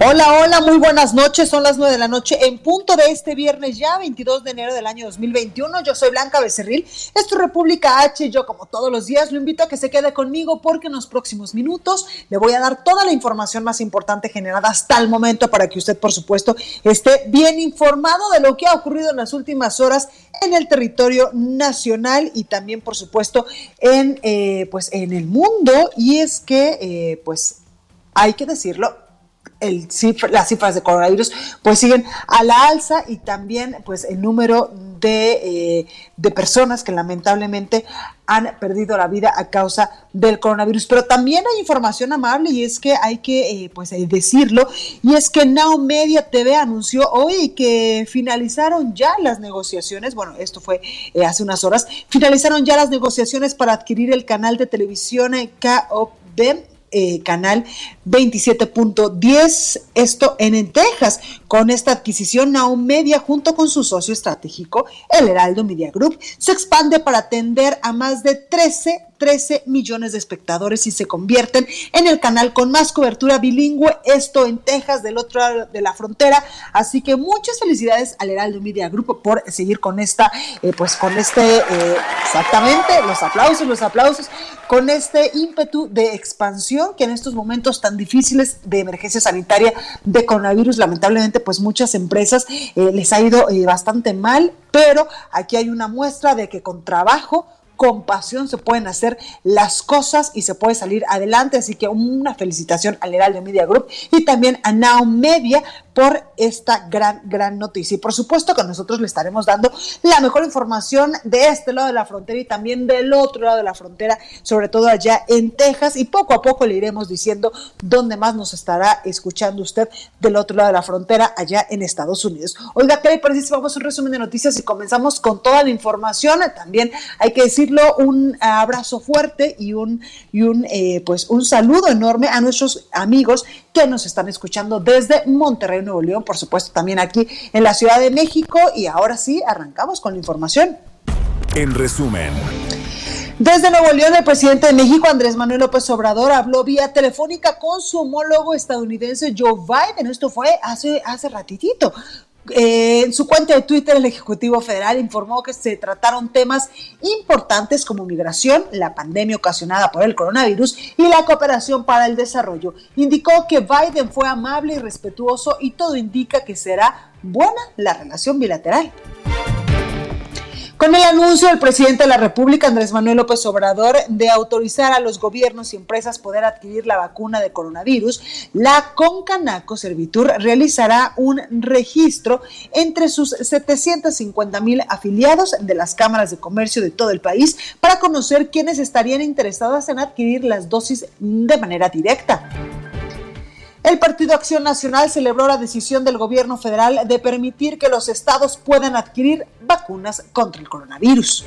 Hola, hola, muy buenas noches. Son las nueve de la noche en punto de este viernes ya, 22 de enero del año 2021. Yo soy Blanca Becerril. Es República H. Yo, como todos los días, lo invito a que se quede conmigo porque en los próximos minutos le voy a dar toda la información más importante generada hasta el momento para que usted, por supuesto, esté bien informado de lo que ha ocurrido en las últimas horas en el territorio nacional y también, por supuesto, en, eh, pues, en el mundo. Y es que, eh, pues, hay que decirlo, las cifras de coronavirus pues siguen a la alza y también pues el número de, eh, de, personas que lamentablemente han perdido la vida a causa del coronavirus. Pero también hay información amable y es que hay que eh, pues eh, decirlo y es que Now Media TV anunció hoy que finalizaron ya las negociaciones, bueno, esto fue hace unas horas, finalizaron ya las negociaciones para adquirir el canal de televisión KOB eh, canal 27.10, esto en, Texas. Con esta adquisición, Now Media, junto con su socio estratégico, el Heraldo Media Group, se expande para atender a más de 13 13 millones de espectadores y se convierten en el canal con más cobertura bilingüe, esto en Texas, del otro lado de la frontera. Así que muchas felicidades al Heraldo Media Group por seguir con esta, eh, pues con este, eh, exactamente, los aplausos, los aplausos, con este ímpetu de expansión que en estos momentos tan difíciles de emergencia sanitaria de coronavirus, lamentablemente, pues muchas empresas eh, les ha ido bastante mal, pero aquí hay una muestra de que con trabajo, con pasión se pueden hacer las cosas y se puede salir adelante. Así que una felicitación al Heraldo Media Group y también a Now Media por esta gran, gran noticia. Y por supuesto que nosotros le estaremos dando la mejor información de este lado de la frontera y también del otro lado de la frontera, sobre todo allá en Texas. Y poco a poco le iremos diciendo dónde más nos estará escuchando usted del otro lado de la frontera, allá en Estados Unidos. Oiga, ¿qué le parece si vamos a un resumen de noticias y comenzamos con toda la información? También hay que decirlo, un abrazo fuerte y un, y un, eh, pues un saludo enorme a nuestros amigos que nos están escuchando desde Monterrey, Nuevo León, por supuesto también aquí en la Ciudad de México. Y ahora sí, arrancamos con la información. En resumen. Desde Nuevo León, el presidente de México, Andrés Manuel López Obrador, habló vía telefónica con su homólogo estadounidense Joe Biden. Esto fue hace, hace ratitito. Eh, en su cuenta de Twitter, el Ejecutivo Federal informó que se trataron temas importantes como migración, la pandemia ocasionada por el coronavirus y la cooperación para el desarrollo. Indicó que Biden fue amable y respetuoso y todo indica que será buena la relación bilateral. Con el anuncio del presidente de la República, Andrés Manuel López Obrador, de autorizar a los gobiernos y empresas poder adquirir la vacuna de coronavirus, la Concanaco Servitur realizará un registro entre sus 750 mil afiliados de las cámaras de comercio de todo el país para conocer quiénes estarían interesados en adquirir las dosis de manera directa. El Partido Acción Nacional celebró la decisión del gobierno federal de permitir que los estados puedan adquirir vacunas contra el coronavirus.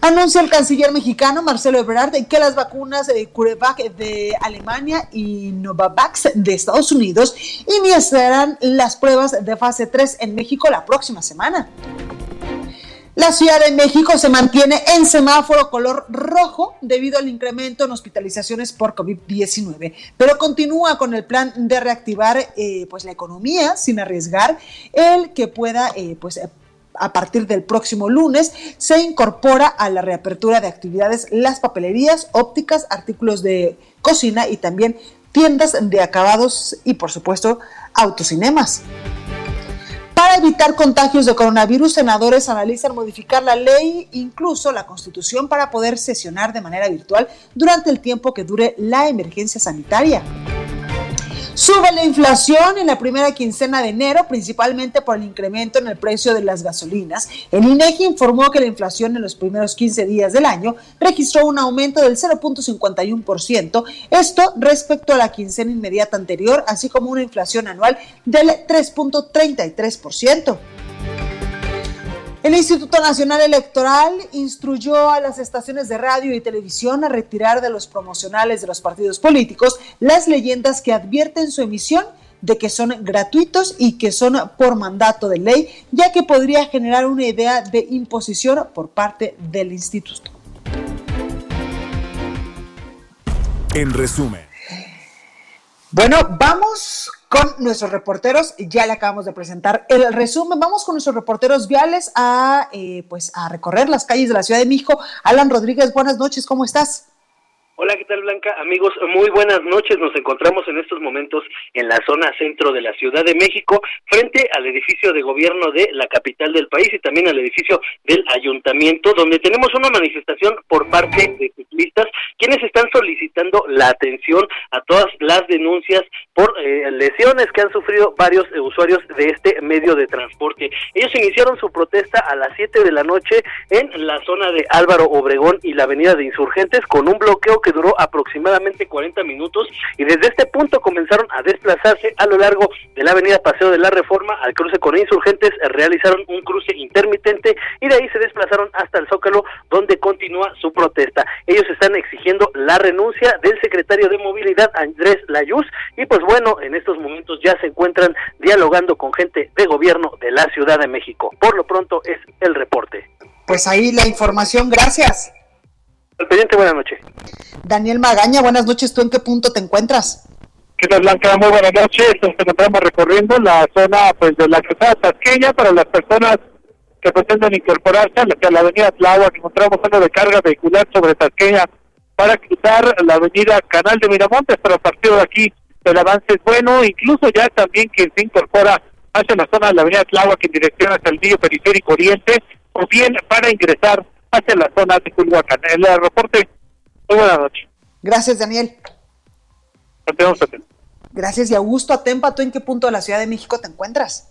Anuncia el canciller mexicano Marcelo Ebrard que las vacunas de CureVac de Alemania y Novavax de Estados Unidos iniciarán las pruebas de fase 3 en México la próxima semana. La Ciudad de México se mantiene en semáforo color rojo debido al incremento en hospitalizaciones por COVID-19, pero continúa con el plan de reactivar eh, pues la economía sin arriesgar el que pueda eh, pues a partir del próximo lunes se incorpora a la reapertura de actividades las papelerías, ópticas, artículos de cocina y también tiendas de acabados y por supuesto autocinemas. Para evitar contagios de coronavirus, senadores analizan modificar la ley, incluso la constitución, para poder sesionar de manera virtual durante el tiempo que dure la emergencia sanitaria. Sube la inflación en la primera quincena de enero, principalmente por el incremento en el precio de las gasolinas. El INEGI informó que la inflación en los primeros 15 días del año registró un aumento del 0.51%, esto respecto a la quincena inmediata anterior, así como una inflación anual del 3.33%. El Instituto Nacional Electoral instruyó a las estaciones de radio y televisión a retirar de los promocionales de los partidos políticos las leyendas que advierten su emisión de que son gratuitos y que son por mandato de ley, ya que podría generar una idea de imposición por parte del instituto. En resumen. Bueno, vamos con nuestros reporteros. Ya le acabamos de presentar el resumen. Vamos con nuestros reporteros viales a, eh, pues, a recorrer las calles de la Ciudad de México. Alan Rodríguez, buenas noches, ¿cómo estás? Hola, ¿qué tal Blanca? Amigos, muy buenas noches. Nos encontramos en estos momentos en la zona centro de la Ciudad de México, frente al edificio de gobierno de la capital del país y también al edificio del ayuntamiento, donde tenemos una manifestación por parte de ciclistas, quienes están solicitando la atención a todas las denuncias por eh, lesiones que han sufrido varios usuarios de este medio de transporte. Ellos iniciaron su protesta a las 7 de la noche en la zona de Álvaro Obregón y la avenida de Insurgentes con un bloqueo que duró aproximadamente 40 minutos y desde este punto comenzaron a desplazarse a lo largo de la avenida Paseo de la Reforma al cruce con insurgentes, realizaron un cruce intermitente y de ahí se desplazaron hasta el Zócalo donde continúa su protesta. Ellos están exigiendo la renuncia del secretario de Movilidad Andrés Layuz y pues bueno, en estos momentos ya se encuentran dialogando con gente de gobierno de la Ciudad de México. Por lo pronto es el reporte. Pues ahí la información, gracias. Al pendiente, buenas noches. Daniel Magaña, buenas noches. ¿Tú en qué punto te encuentras? ¿Qué tal, Blanca? Muy buenas noches. Nos encontramos recorriendo la zona pues de la calzada tasqueña para las personas que pretenden incorporarse a la, la avenida que Encontramos algo de carga vehicular sobre Tasqueña para cruzar la avenida Canal de Miramontes, pero a partir de aquí el avance es bueno. Incluso ya también quien se incorpora hacia la zona de la avenida Tláhuac en dirección hacia el Vídeo Periférico Oriente, o bien para ingresar hacia la zona de Culhuacán. El reporte, muy buenas noches. Gracias, Daniel. Gracias y Augusto Atempa, ¿tú en qué punto de la Ciudad de México te encuentras?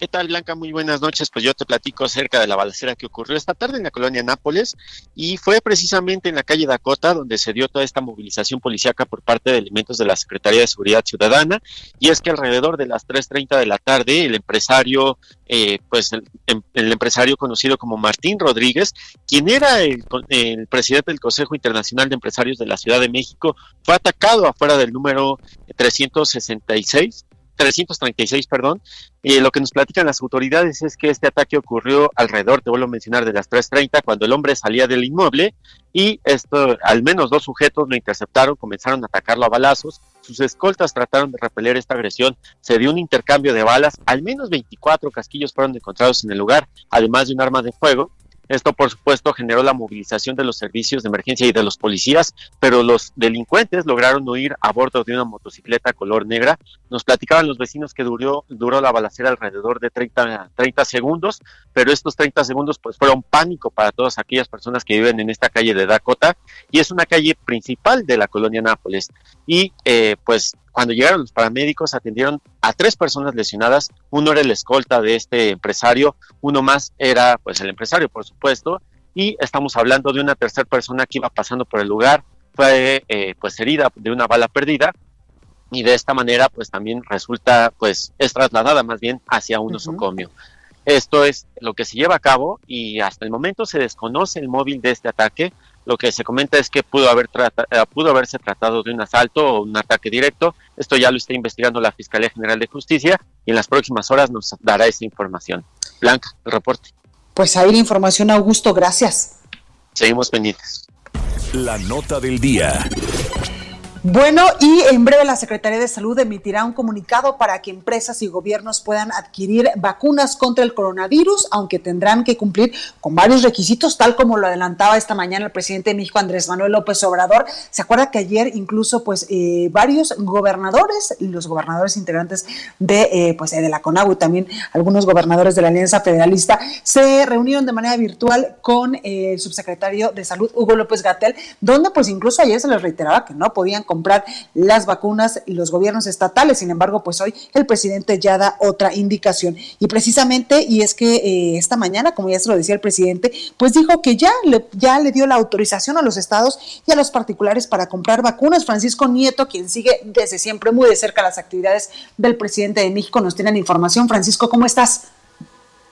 ¿Qué tal, Blanca? Muy buenas noches. Pues yo te platico acerca de la balacera que ocurrió esta tarde en la colonia Nápoles y fue precisamente en la calle Dakota donde se dio toda esta movilización policíaca por parte de elementos de la Secretaría de Seguridad Ciudadana. Y es que alrededor de las 3.30 de la tarde, el empresario, eh, pues el, em, el, empresario conocido como Martín Rodríguez, quien era el, el presidente del Consejo Internacional de Empresarios de la Ciudad de México, fue atacado afuera del número 366 336, perdón. Y lo que nos platican las autoridades es que este ataque ocurrió alrededor, te vuelvo a mencionar, de las 3.30, cuando el hombre salía del inmueble y esto, al menos dos sujetos lo interceptaron, comenzaron a atacarlo a balazos. Sus escoltas trataron de repeler esta agresión. Se dio un intercambio de balas. Al menos 24 casquillos fueron encontrados en el lugar, además de un arma de fuego. Esto, por supuesto, generó la movilización de los servicios de emergencia y de los policías, pero los delincuentes lograron huir a bordo de una motocicleta color negra. Nos platicaban los vecinos que duró, la balacera alrededor de 30, 30 segundos, pero estos 30 segundos pues fueron pánico para todas aquellas personas que viven en esta calle de Dakota y es una calle principal de la colonia Nápoles. Y eh, pues cuando llegaron los paramédicos atendieron a tres personas lesionadas, uno era el escolta de este empresario, uno más era pues el empresario por supuesto, y estamos hablando de una tercera persona que iba pasando por el lugar, fue eh, pues herida de una bala perdida. Y de esta manera pues también resulta pues es trasladada más bien hacia un nosocomio. Esto es lo que se lleva a cabo y hasta el momento se desconoce el móvil de este ataque, lo que se comenta es que pudo, haber eh, pudo haberse tratado de un asalto o un ataque directo. Esto ya lo está investigando la Fiscalía General de Justicia y en las próximas horas nos dará esa información. Blanca, el reporte. Pues ahí la información, Augusto, gracias. Seguimos pendientes. La nota del día. Bueno, y en breve la Secretaría de Salud emitirá un comunicado para que empresas y gobiernos puedan adquirir vacunas contra el coronavirus, aunque tendrán que cumplir con varios requisitos, tal como lo adelantaba esta mañana el presidente de México, Andrés Manuel López Obrador. Se acuerda que ayer incluso, pues, eh, varios gobernadores, los gobernadores integrantes de, eh, pues, de la CONAGU y también algunos gobernadores de la Alianza Federalista, se reunieron de manera virtual con eh, el subsecretario de Salud, Hugo López Gatel, donde, pues, incluso ayer se les reiteraba que no podían comprar las vacunas y los gobiernos estatales. Sin embargo, pues hoy el presidente ya da otra indicación. Y precisamente, y es que eh, esta mañana, como ya se lo decía el presidente, pues dijo que ya le, ya le dio la autorización a los estados y a los particulares para comprar vacunas. Francisco Nieto, quien sigue desde siempre muy de cerca las actividades del presidente de México, nos tienen información. Francisco, ¿cómo estás?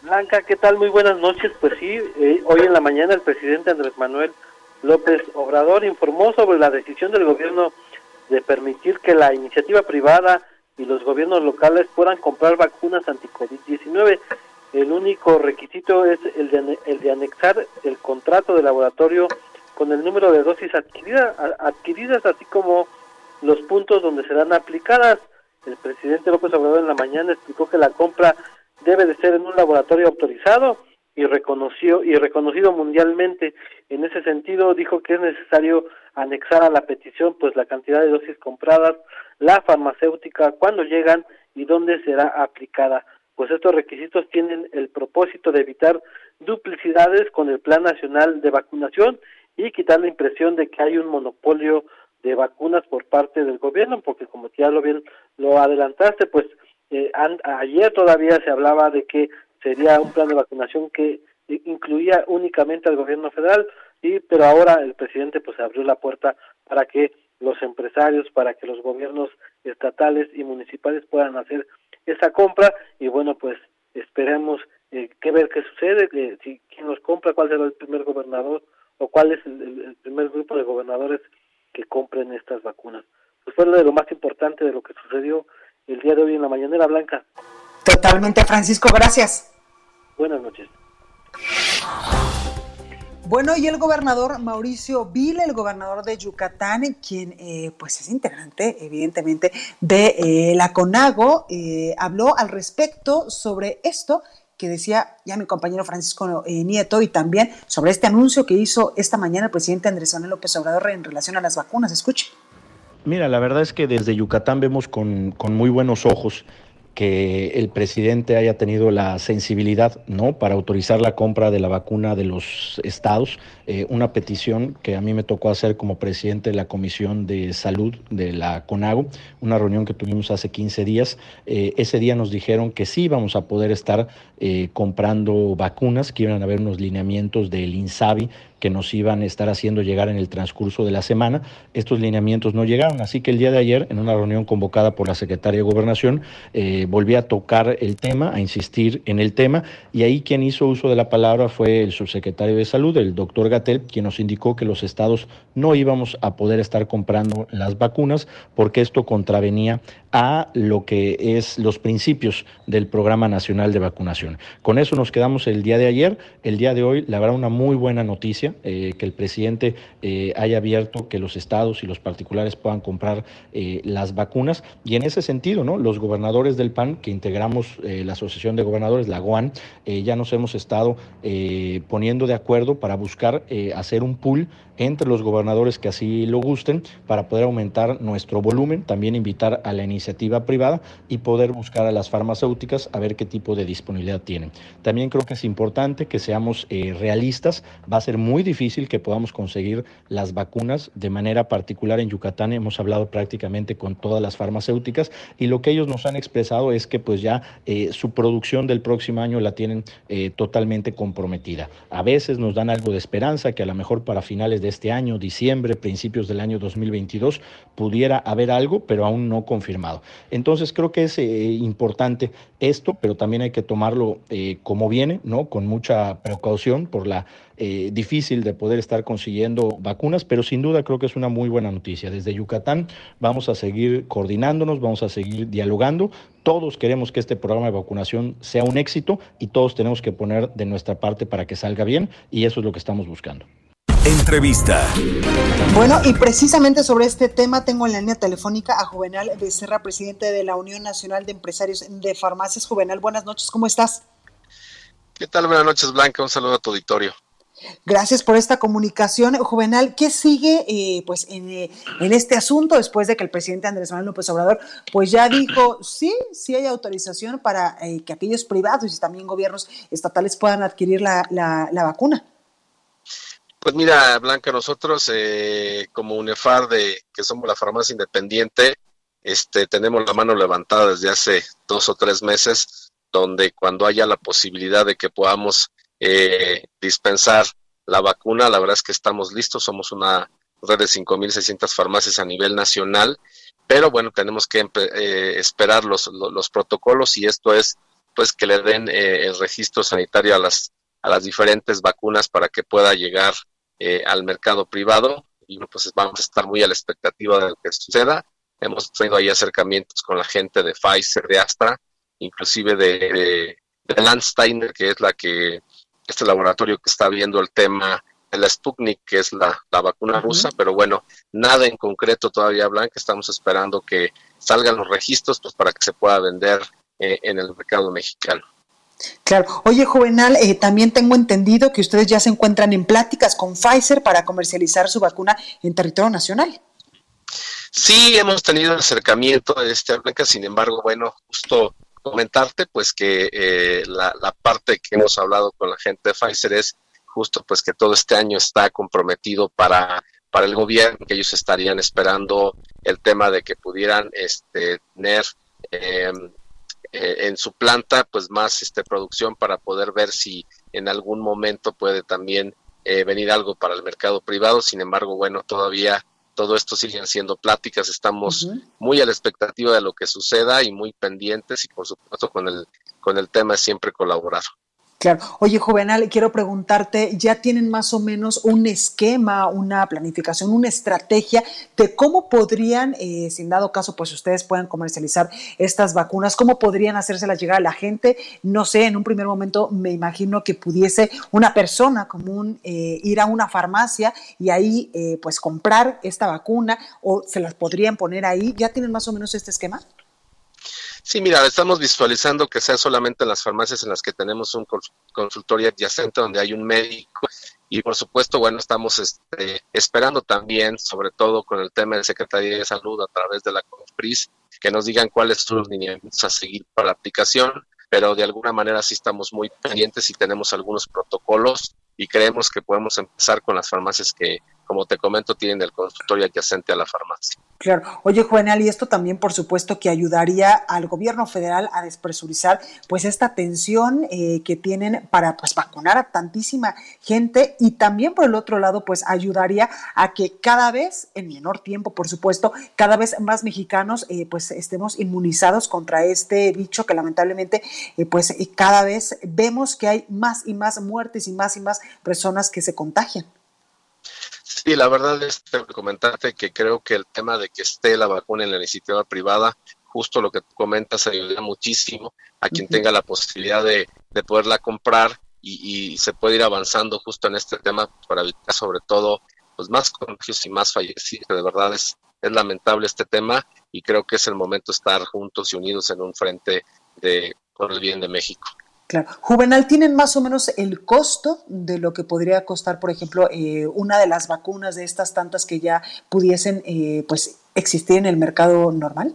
Blanca, ¿qué tal? Muy buenas noches. Pues sí, eh, hoy en la mañana el presidente Andrés Manuel López Obrador informó sobre la decisión del gobierno de permitir que la iniciativa privada y los gobiernos locales puedan comprar vacunas anti-COVID-19. El único requisito es el de, el de anexar el contrato de laboratorio con el número de dosis adquiridas, adquiridas, así como los puntos donde serán aplicadas. El presidente López Obrador en la mañana explicó que la compra debe de ser en un laboratorio autorizado y reconoció y reconocido mundialmente. En ese sentido dijo que es necesario anexar a la petición pues la cantidad de dosis compradas, la farmacéutica, cuándo llegan y dónde será aplicada. Pues estos requisitos tienen el propósito de evitar duplicidades con el Plan Nacional de Vacunación y quitar la impresión de que hay un monopolio de vacunas por parte del gobierno, porque como ya lo bien lo adelantaste, pues eh, ayer todavía se hablaba de que sería un plan de vacunación que incluía únicamente al gobierno federal, y pero ahora el presidente pues abrió la puerta para que los empresarios, para que los gobiernos estatales y municipales puedan hacer esa compra y bueno pues esperemos eh, que ver qué sucede, que, si quién los compra, cuál será el primer gobernador o cuál es el, primer grupo de gobernadores que compren estas vacunas. Pues fue de lo más importante de lo que sucedió el día de hoy en la mañanera blanca. Totalmente, Francisco, gracias. Buenas noches. Bueno, y el gobernador Mauricio Vila, el gobernador de Yucatán, quien eh, pues es integrante, evidentemente, de eh, la CONAGO, eh, habló al respecto sobre esto que decía ya mi compañero Francisco Nieto y también sobre este anuncio que hizo esta mañana el presidente Andrés Manuel López Obrador en relación a las vacunas. Escuche. Mira, la verdad es que desde Yucatán vemos con, con muy buenos ojos que el presidente haya tenido la sensibilidad no para autorizar la compra de la vacuna de los estados, eh, una petición que a mí me tocó hacer como presidente de la Comisión de Salud de la CONAGO, una reunión que tuvimos hace 15 días. Eh, ese día nos dijeron que sí íbamos a poder estar eh, comprando vacunas, que iban a haber unos lineamientos del INSABI que nos iban a estar haciendo llegar en el transcurso de la semana. Estos lineamientos no llegaron, así que el día de ayer, en una reunión convocada por la secretaria de Gobernación, eh, volví a tocar el tema, a insistir en el tema, y ahí quien hizo uso de la palabra fue el subsecretario de Salud, el doctor Gatel, quien nos indicó que los estados no íbamos a poder estar comprando las vacunas porque esto contravenía a lo que es los principios del Programa Nacional de Vacunación. Con eso nos quedamos el día de ayer. El día de hoy, la verdad, una muy buena noticia, eh, que el presidente eh, haya abierto que los estados y los particulares puedan comprar eh, las vacunas. Y en ese sentido, ¿no? los gobernadores del PAN, que integramos la Asociación de Gobernadores, la GOAN, ya nos hemos estado poniendo de acuerdo para buscar hacer un pool entre los gobernadores que así lo gusten para poder aumentar nuestro volumen, también invitar a la iniciativa privada y poder buscar a las farmacéuticas a ver qué tipo de disponibilidad tienen. También creo que es importante que seamos realistas, va a ser muy difícil que podamos conseguir las vacunas de manera particular en Yucatán, hemos hablado prácticamente con todas las farmacéuticas y lo que ellos nos han expresado es que pues ya eh, su producción del próximo año la tienen eh, totalmente comprometida. A veces nos dan algo de esperanza que a lo mejor para finales de este año, diciembre, principios del año 2022, pudiera haber algo, pero aún no confirmado. Entonces creo que es eh, importante esto, pero también hay que tomarlo eh, como viene, ¿no? Con mucha precaución por la eh, difícil de poder estar consiguiendo vacunas, pero sin duda creo que es una muy buena noticia. Desde Yucatán vamos a seguir coordinándonos, vamos a seguir dialogando. Todos queremos que este programa de vacunación sea un éxito y todos tenemos que poner de nuestra parte para que salga bien y eso es lo que estamos buscando. Entrevista. Bueno, y precisamente sobre este tema tengo en la línea telefónica a Juvenal Becerra, presidente de la Unión Nacional de Empresarios de Farmacias. Juvenal, buenas noches, ¿cómo estás? ¿Qué tal? Buenas noches, Blanca. Un saludo a tu auditorio. Gracias por esta comunicación. Juvenal, ¿qué sigue eh, pues en, en, este asunto después de que el presidente Andrés Manuel López Obrador pues ya dijo, sí, sí hay autorización para eh, que aquellos privados y también gobiernos estatales puedan adquirir la, la, vacuna? Pues mira, Blanca, nosotros eh, como UNEFAR, de, que somos la farmacia independiente, este, tenemos la mano levantada desde hace dos o tres meses, donde cuando haya la posibilidad de que podamos eh, dispensar la vacuna, la verdad es que estamos listos, somos una red de 5.600 farmacias a nivel nacional, pero bueno, tenemos que eh, esperar los, los, protocolos y esto es pues que le den eh, el registro sanitario a las, a las diferentes vacunas para que pueda llegar eh, al mercado privado. Y pues vamos a estar muy a la expectativa de lo que suceda. Hemos tenido ahí acercamientos con la gente de Pfizer, de Astra, inclusive de, de, de Landsteiner, que es la que este laboratorio que está viendo el tema de la Sputnik, que es la, vacuna rusa, pero bueno, nada en concreto todavía, Blanca, estamos esperando que salgan los registros pues, para que se pueda vender eh, en el mercado mexicano. Claro. Oye, Juvenal, eh, también tengo entendido que ustedes ya se encuentran en pláticas con Pfizer para comercializar su vacuna en territorio nacional. Sí, hemos tenido acercamiento, este, Blanca, sin embargo, bueno, justo comentarte pues que eh, la, parte que hemos hablado con la gente de Pfizer es justo pues que todo este año está comprometido para, para el gobierno, que ellos estarían esperando el tema de que pudieran este, tener em, eh, en su planta pues más este, producción para poder ver si en algún momento puede también eh, venir algo para el mercado privado. Sin embargo, bueno, todavía todo esto siguen siendo pláticas, estamos muy a la expectativa de lo que suceda y muy pendientes y por supuesto con el, con el tema siempre colaborar. Claro. Oye, Juvenal, quiero preguntarte, ¿ya tienen más o menos un esquema, una planificación, una estrategia de cómo podrían, eh, sin dado caso, pues ustedes puedan comercializar estas vacunas, cómo podrían hacérselas llegar a la gente? No sé, en un primer momento me imagino que pudiese una persona común eh, ir a una farmacia y ahí eh, pues comprar esta vacuna o se las podrían poner ahí. ¿Ya tienen más o menos este esquema? Sí, mira, estamos visualizando que sea solamente en las farmacias en las que tenemos un consultorio adyacente donde hay un médico y por supuesto, bueno, estamos este, esperando también, sobre todo con el tema de Secretaría de Salud a través de la COFPRIS, que nos digan cuáles son los lineamientos a seguir para la aplicación, pero de alguna manera sí estamos muy pendientes y tenemos algunos protocolos y creemos que podemos empezar con las farmacias que, como te comento, tienen el consultorio adyacente a la farmacia. Claro. Oye, Juvenal, y esto también, por supuesto, que ayudaría al gobierno federal a despresurizar, pues, esta tensión eh, que tienen para, pues, vacunar a tantísima gente y también, por el otro lado, pues, ayudaría a que cada vez, en menor tiempo, por supuesto, cada vez más mexicanos, eh, pues, estemos inmunizados contra este bicho que lamentablemente, eh, pues, cada vez vemos que hay más y más muertes y más y más personas que se contagian. Sí, la verdad es comentarte que creo que el tema de que esté la vacuna en la iniciativa privada, justo lo que tú comentas, ayuda muchísimo a quien tenga la posibilidad de, poderla comprar y, se puede ir avanzando justo en este tema para evitar sobre todo pues más contagios y más fallecidos. De verdad es, es lamentable este tema y creo que es el momento de estar juntos y unidos en un frente de por el bien de México. Claro. Juvenal, ¿tienen más o menos el costo de lo que podría costar, por ejemplo, eh, una de las vacunas de estas tantas que ya pudiesen eh, pues, existir en el mercado normal?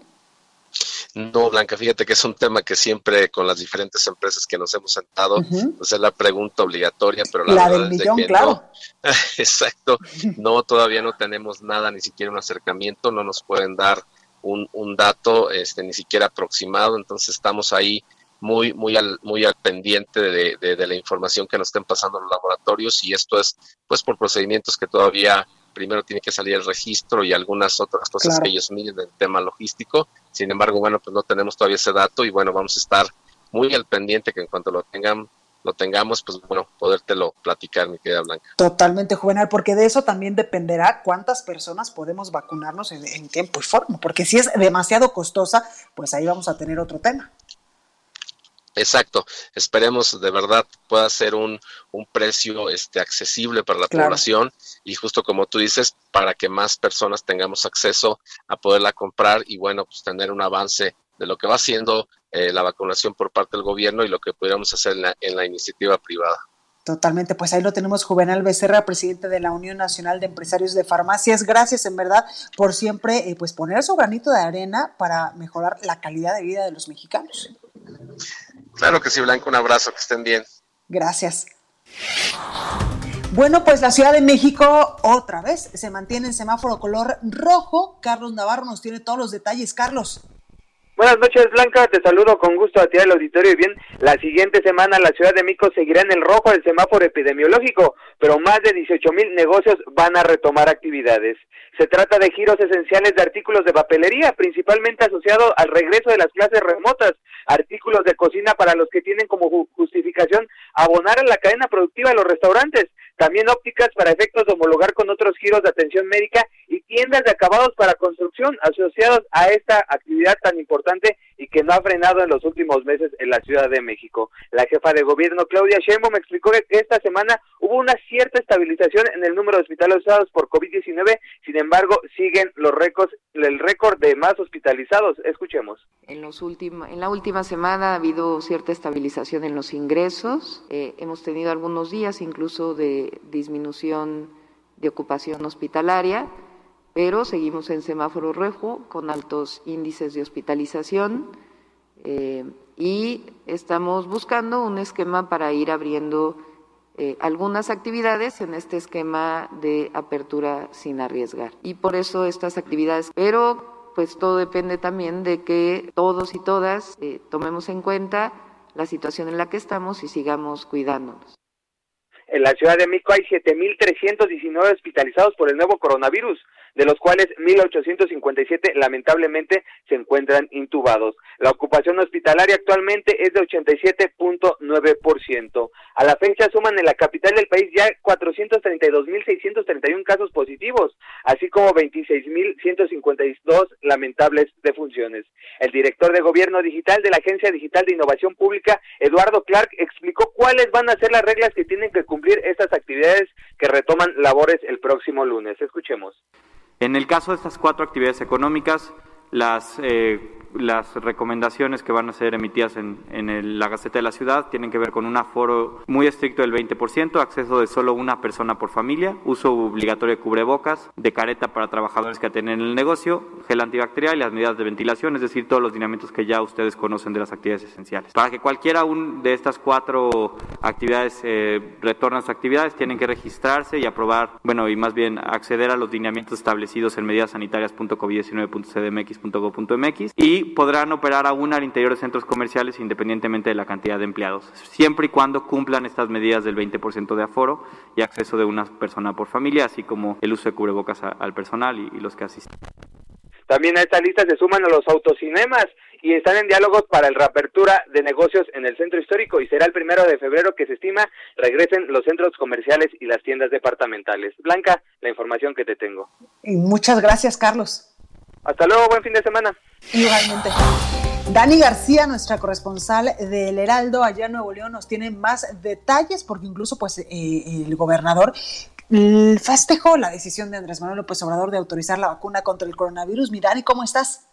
No, Blanca, fíjate que es un tema que siempre con las diferentes empresas que nos hemos sentado, pues es la pregunta obligatoria, pero la, verdad es que claro. No. Exacto, no, todavía no tenemos nada, ni siquiera un acercamiento, no nos pueden dar un, un dato, este, ni siquiera aproximado, entonces estamos ahí muy, muy, al, muy al pendiente de, de, la información que nos estén pasando en los laboratorios y esto es pues por procedimientos que todavía primero tiene que salir el registro y algunas otras cosas que ellos miden del tema logístico. Sin embargo, bueno, pues no tenemos todavía ese dato y bueno, vamos a estar muy al pendiente que en cuanto lo tengan lo tengamos, pues bueno, podértelo platicar, mi querida Blanca. Totalmente, Juvenal, porque de eso también dependerá cuántas personas podemos vacunarnos en, en tiempo y forma, porque si es demasiado costosa, pues ahí vamos a tener otro tema. Exacto, esperemos de verdad pueda ser un, un precio este, accesible para la población y justo como tú dices, para que más personas tengamos acceso a poderla comprar y bueno, pues tener un avance de lo que va siendo eh, la vacunación por parte del gobierno y lo que pudiéramos hacer en la, en la iniciativa privada. Totalmente, pues ahí lo tenemos Juvenal Becerra, presidente de la Unión Nacional de Empresarios de Farmacias. Gracias en verdad por siempre eh, pues poner su granito de arena para mejorar la calidad de vida de los mexicanos. Claro que sí, Blanco, un abrazo, que estén bien. Gracias. Bueno, pues la Ciudad de México otra vez se mantiene en semáforo color rojo. Carlos Navarro nos tiene todos los detalles. Carlos. Buenas noches, Blanca. Te saludo con gusto a ti al auditorio. Y bien, la siguiente semana la Ciudad de México seguirá en el rojo del semáforo epidemiológico, pero más de 18 mil negocios van a retomar actividades. Se trata de giros esenciales de artículos de papelería, principalmente asociados al regreso de las clases remotas, artículos de cocina para los que tienen como justificación abonar a la cadena productiva de los restaurantes, también ópticas para efectos de homologar con otros giros de atención médica y tiendas de acabados para construcción asociados a esta actividad tan importante y que no ha frenado en los últimos meses en la Ciudad de México. La jefa de gobierno Claudia Sheinbaum explicó que esta semana hubo una cierta estabilización en el número de hospitalizados por COVID-19, sin embargo, siguen los récords el récord de más hospitalizados. Escuchemos. En los en la última semana ha habido cierta estabilización en los ingresos. Eh, hemos tenido algunos días incluso de disminución de ocupación hospitalaria pero seguimos en semáforo rojo con altos índices de hospitalización eh, y estamos buscando un esquema para ir abriendo eh, algunas actividades en este esquema de apertura sin arriesgar. Y por eso estas actividades, pero pues todo depende también de que todos y todas eh, tomemos en cuenta la situación en la que estamos y sigamos cuidándonos. En la Ciudad de México hay 7.319 hospitalizados por el nuevo coronavirus, de los cuales 1.857 lamentablemente se encuentran intubados. La ocupación hospitalaria actualmente es de 87.9%. A la fecha suman en la capital del país ya 432.631 casos positivos, así como 26.152 lamentables defunciones. El director de Gobierno Digital de la Agencia Digital de Innovación Pública, Eduardo Clark, explicó cuáles van a ser las reglas que tienen que cumplir estas actividades que retoman labores el próximo lunes. Escuchemos. En el caso de estas cuatro actividades económicas, las, eh, las recomendaciones que van a ser emitidas en, en la Gaceta de la Ciudad tienen que ver con un aforo muy estricto del 20%, acceso de solo una persona por familia, uso obligatorio de cubrebocas, de careta para trabajadores que atienden el negocio, gel antibacterial y las medidas de ventilación, es decir, todos los lineamientos que ya ustedes conocen de las actividades esenciales. Para que cualquiera de estas cuatro actividades eh, retorne a sus actividades, tienen que registrarse y aprobar, bueno, y más bien acceder a los lineamientos establecidos en medidasanitarias.covid19.cdmx .go.mx y podrán operar aún al interior de centros comerciales independientemente de la cantidad de empleados, siempre y cuando cumplan estas medidas del 20% de aforo y acceso de una persona por familia, así como el uso de cubrebocas al personal y, los que asisten. También a esta lista se suman a los autocinemas y están en diálogos para la reapertura de negocios en el centro histórico y será el primero de febrero que se estima regresen los centros comerciales y las tiendas departamentales. Blanca, la información que te tengo. muchas gracias, Carlos. Hasta luego, buen fin de semana. Igualmente. Dani García, nuestra corresponsal del Heraldo allá en Nuevo León, nos tiene más detalles porque incluso pues eh, el gobernador festejó la decisión de Andrés Manuel López Obrador de autorizar la vacuna contra el coronavirus. Mi Dani, ¿cómo estás?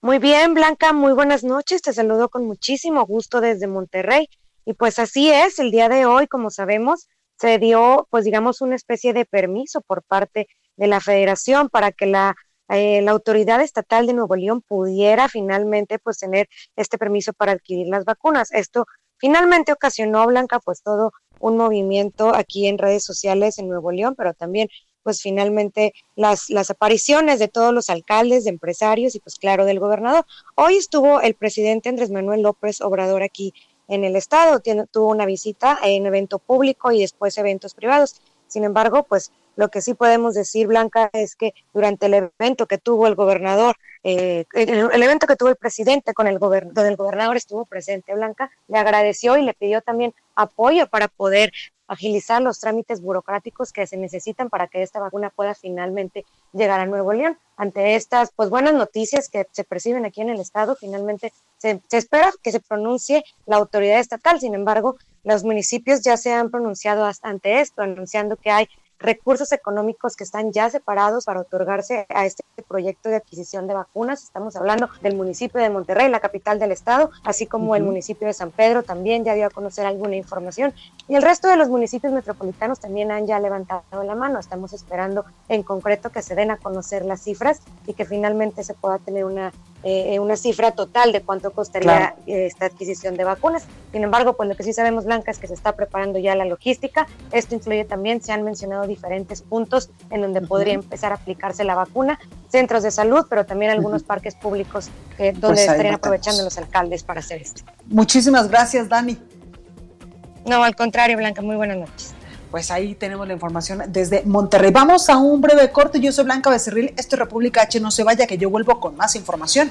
Muy bien, Blanca, muy buenas noches. Te saludo con muchísimo gusto desde Monterrey. Y pues así es, el día de hoy, como sabemos, se dio, pues digamos, una especie de permiso por parte de la federación para que la, eh, la autoridad estatal de Nuevo León pudiera finalmente pues tener este permiso para adquirir las vacunas. Esto finalmente ocasionó, Blanca, pues todo un movimiento aquí en redes sociales en Nuevo León, pero también pues finalmente las, las apariciones de todos los alcaldes, de empresarios y pues claro del gobernador. Hoy estuvo el presidente Andrés Manuel López Obrador aquí en el estado, tuvo una visita en evento público y después eventos privados. Sin embargo, pues lo que sí podemos decir, Blanca, es que durante el evento que tuvo el gobernador, eh, el, evento que tuvo el presidente con el donde el gobernador estuvo presente, Blanca, le agradeció y le pidió también apoyo para poder agilizar los trámites burocráticos que se necesitan para que esta vacuna pueda finalmente llegar a Nuevo León. Ante estas pues buenas noticias que se perciben aquí en el estado, finalmente se, se espera que se pronuncie la autoridad estatal. Sin embargo, los municipios ya se han pronunciado ante esto, anunciando que hay recursos económicos que están ya separados para otorgarse a este proyecto de adquisición de vacunas. Estamos hablando del municipio de Monterrey, la capital del estado, así como el municipio de San Pedro también ya dio a conocer alguna información. Y el resto de los municipios metropolitanos también han ya levantado la mano. Estamos esperando en concreto que se den a conocer las cifras y que finalmente se pueda tener una eh, una cifra total de cuánto costaría eh, esta adquisición de vacunas. Sin embargo, pues lo que sí sabemos, Blanca, es que se está preparando ya la logística. Esto incluye también, se han mencionado diferentes puntos en donde podría empezar a aplicarse la vacuna, centros de salud, pero también algunos parques públicos eh, donde pues estarían aprovechando los alcaldes para hacer esto. Muchísimas gracias, Dani. No, al contrario, Blanca, muy buenas noches pues ahí tenemos la información desde Monterrey. Vamos a un breve corte. Yo soy Blanca Becerril, esto es República H. No se vaya, que yo vuelvo con más información.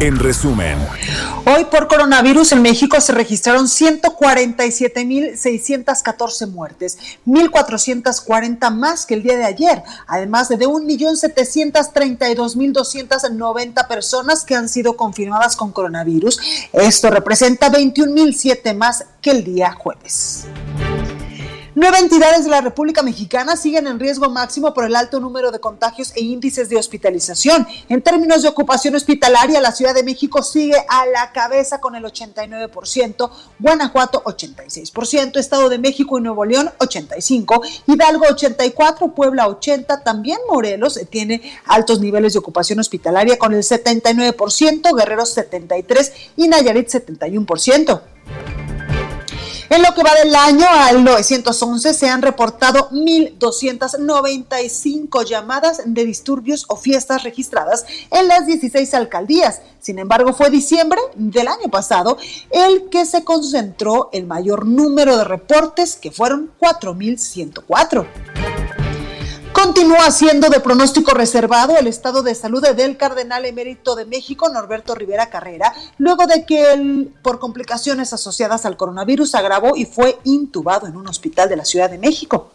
en resumen. Hoy por coronavirus en México se registraron 147.614 muertes, 1.440 más que el día de ayer, además de 1.732.290 personas que han sido confirmadas con coronavirus. Esto representa 21.007 más que el día jueves. Nueve entidades de la República Mexicana siguen en riesgo máximo por el alto número de contagios e índices de hospitalización. En términos de ocupación hospitalaria, la Ciudad de México sigue a la cabeza con el 89%, Guanajuato 86%, Estado de México y Nuevo León 85%, Hidalgo 84%, Puebla 80%, también Morelos tiene altos niveles de ocupación hospitalaria con el 79%, Guerrero 73% y Nayarit 71%. En lo que va del año al 911 se han reportado 1.295 llamadas de disturbios o fiestas registradas en las 16 alcaldías. Sin embargo, fue diciembre del año pasado el que se concentró el mayor número de reportes, que fueron 4.104. Continúa siendo de pronóstico reservado el estado de salud del cardenal emérito de México, Norberto Rivera Carrera, luego de que él, por complicaciones asociadas al coronavirus, agravó y fue intubado en un hospital de la Ciudad de México.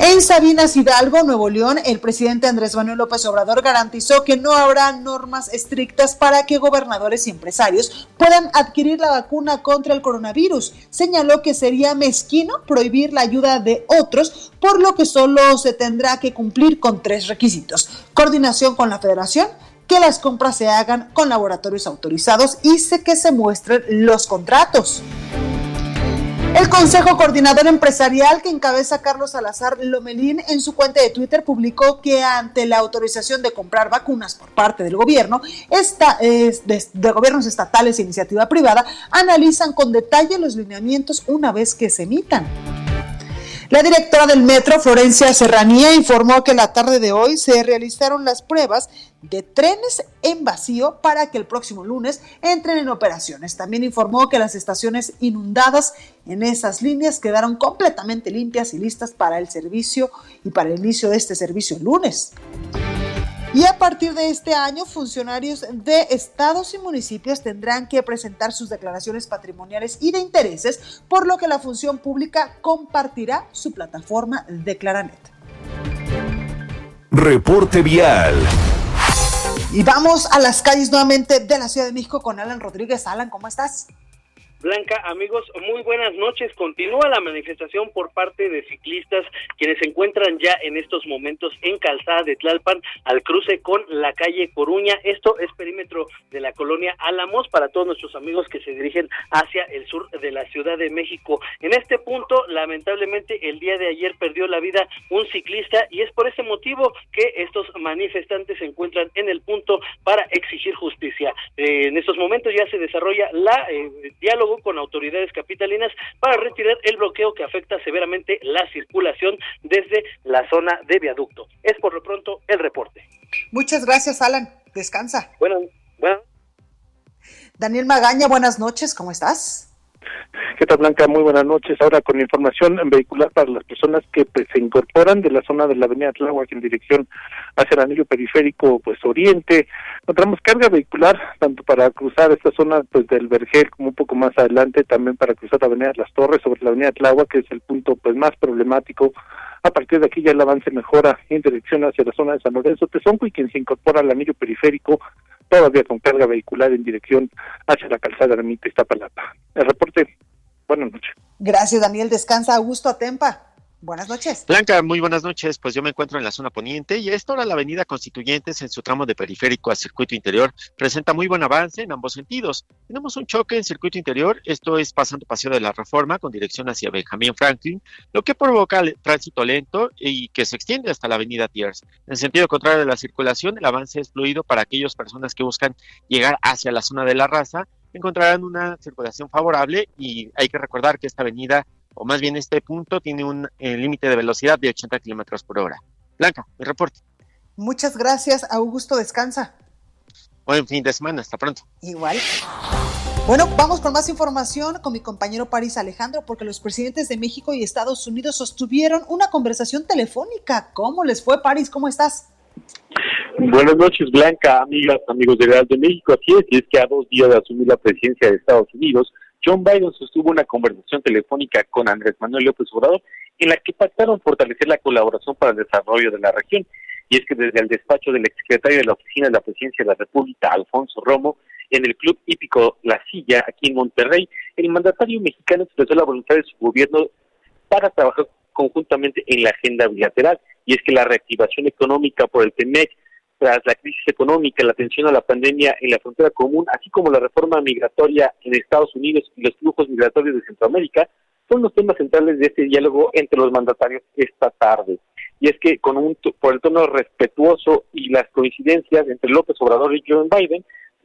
En Sabinas Hidalgo, Nuevo León, el presidente Andrés Manuel López Obrador garantizó que no habrá normas estrictas para que gobernadores y empresarios puedan adquirir la vacuna contra el coronavirus. Señaló que sería mezquino prohibir la ayuda de otros, por lo que solo se tendrá que cumplir con tres requisitos. Coordinación con la federación, que las compras se hagan con laboratorios autorizados y que se muestren los contratos. El Consejo Coordinador Empresarial que encabeza Carlos Salazar Lomelín en su cuenta de Twitter publicó que ante la autorización de comprar vacunas por parte del gobierno, esta, es de, de, gobiernos estatales e iniciativa privada, analizan con detalle los lineamientos una vez que se emitan. La directora del metro, Florencia Serranía, informó que la tarde de hoy se realizaron las pruebas de trenes en vacío para que el próximo lunes entren en operaciones. También informó que las estaciones inundadas en esas líneas quedaron completamente limpias y listas para el servicio y para el inicio de este servicio el lunes. Y a partir de este año, funcionarios de estados y municipios tendrán que presentar sus declaraciones patrimoniales y de intereses, por lo que la función pública compartirá su plataforma Declaranet. Reporte vial. Y vamos a las calles nuevamente de la Ciudad de México con Alan Rodríguez. Alan, ¿cómo estás? Blanca, amigos, muy buenas noches. Continúa la manifestación por parte de ciclistas quienes se encuentran ya en estos momentos en Calzada de Tlalpan al cruce con la calle Coruña. Esto es perímetro de la colonia Álamos para todos nuestros amigos que se dirigen hacia el sur de la Ciudad de México. En este punto, lamentablemente, el día de ayer perdió la vida un ciclista y es por ese motivo que estos manifestantes se encuentran en el punto para exigir justicia. Eh, en estos momentos ya se desarrolla la eh, diálogo con autoridades capitalinas para retirar el bloqueo que afecta severamente la circulación desde la zona de viaducto. Es por lo pronto el reporte. Muchas gracias, Alan. Descansa. Bueno, bueno. Daniel Magaña, buenas noches, ¿cómo estás? ¿Qué tal, Blanca? Muy buenas noches. Ahora con información vehicular para las personas que pues, se incorporan de la zona de la avenida Tláhuac en dirección hacia el anillo periférico pues oriente. Encontramos carga vehicular tanto para cruzar esta zona pues del Vergel como un poco más adelante, también para cruzar la avenida Las Torres sobre la avenida Tláhuac, que es el punto pues más problemático. A partir de aquí ya el avance mejora en dirección hacia la zona de San Lorenzo Tezonco y quien se incorpora al anillo periférico todavía con carga vehicular en dirección hacia la calzada Ermita Iztapalapa. El reporte Buenas noches. Gracias, Daniel. Descansa, Augusto Atempa. Buenas noches. Blanca, muy buenas noches. Pues yo me encuentro en la zona poniente y a esta la avenida Constituyentes en su tramo de periférico a circuito interior presenta muy buen avance en ambos sentidos. Tenemos un choque en circuito interior, esto es pasando Paseo de la Reforma con dirección hacia Benjamín Franklin, lo que provoca el tránsito lento y que se extiende hasta la avenida Tiers. En sentido contrario de la circulación, el avance es fluido para aquellas personas que buscan llegar hacia la zona de la raza encontrarán una circulación favorable y hay que recordar que esta avenida, o más bien este punto, tiene un eh, límite de velocidad de 80 kilómetros por hora. Blanca, mi reporte. Muchas gracias, Augusto. Descansa. Buen fin de semana, hasta pronto. Igual. Bueno, vamos con más información con mi compañero París Alejandro, porque los presidentes de México y Estados Unidos sostuvieron una conversación telefónica. ¿Cómo les fue, París? ¿Cómo estás? Buenas noches, Blanca, amigas, amigos de Real de México. Así es, y es que a dos días de asumir la presidencia de Estados Unidos, John Biden sostuvo una conversación telefónica con Andrés Manuel López Obrador en la que pactaron fortalecer la colaboración para el desarrollo de la región. Y es que desde el despacho del exsecretario de la Oficina de la Presidencia de la República, Alfonso Romo, en el Club Hípico La Silla, aquí en Monterrey, el mandatario mexicano expresó la voluntad de su gobierno para trabajar conjuntamente en la agenda bilateral. Y es que la reactivación económica por el TEMEC tras la crisis económica, la atención a la pandemia en la frontera común, así como la reforma migratoria en Estados Unidos y los flujos migratorios de Centroamérica, son los temas centrales de este diálogo entre los mandatarios esta tarde. Y es que con un, por el tono respetuoso y las coincidencias entre López Obrador y Joe Biden,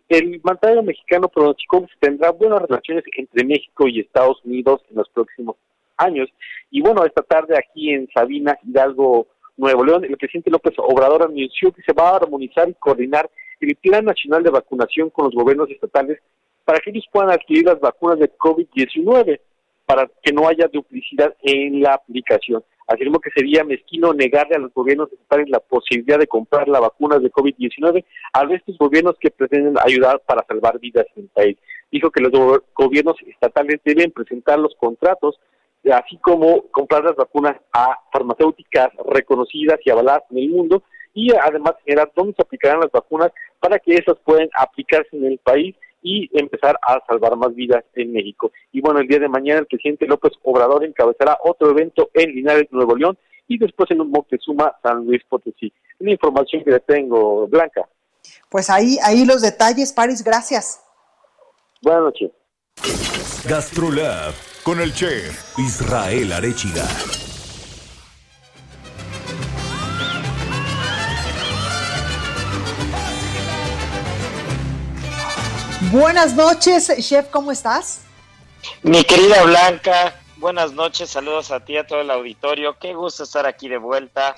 el mandatario mexicano pronosticó que tendrá buenas relaciones entre México y Estados Unidos en los próximos años. Y bueno, esta tarde aquí en Sabina, Hidalgo, Nuevo León, el presidente López Obrador anunció que se va a armonizar y coordinar el Plan Nacional de Vacunación con los gobiernos estatales para que ellos puedan adquirir las vacunas de COVID-19, para que no haya duplicidad en la aplicación. Afirmó que sería mezquino negarle a los gobiernos estatales la posibilidad de comprar las vacunas de COVID-19 a estos gobiernos que pretenden ayudar para salvar vidas en el país. Dijo que los gobiernos estatales deben presentar los contratos así como comprar las vacunas a farmacéuticas reconocidas y avaladas en el mundo y además generar dónde se aplicarán las vacunas para que esas puedan aplicarse en el país y empezar a salvar más vidas en México. Y bueno, el día de mañana el presidente López Obrador encabezará otro evento en Linares, Nuevo León, y después en un Moctezuma, San Luis Potosí. Una información que le tengo, Blanca. Pues ahí, ahí los detalles, Paris, gracias. Buenas noches. GastroLab con el chef Israel Arechiga. Buenas noches, chef, ¿cómo estás? Mi querida Blanca, buenas noches, saludos a ti, a todo el auditorio. Qué gusto estar aquí de vuelta.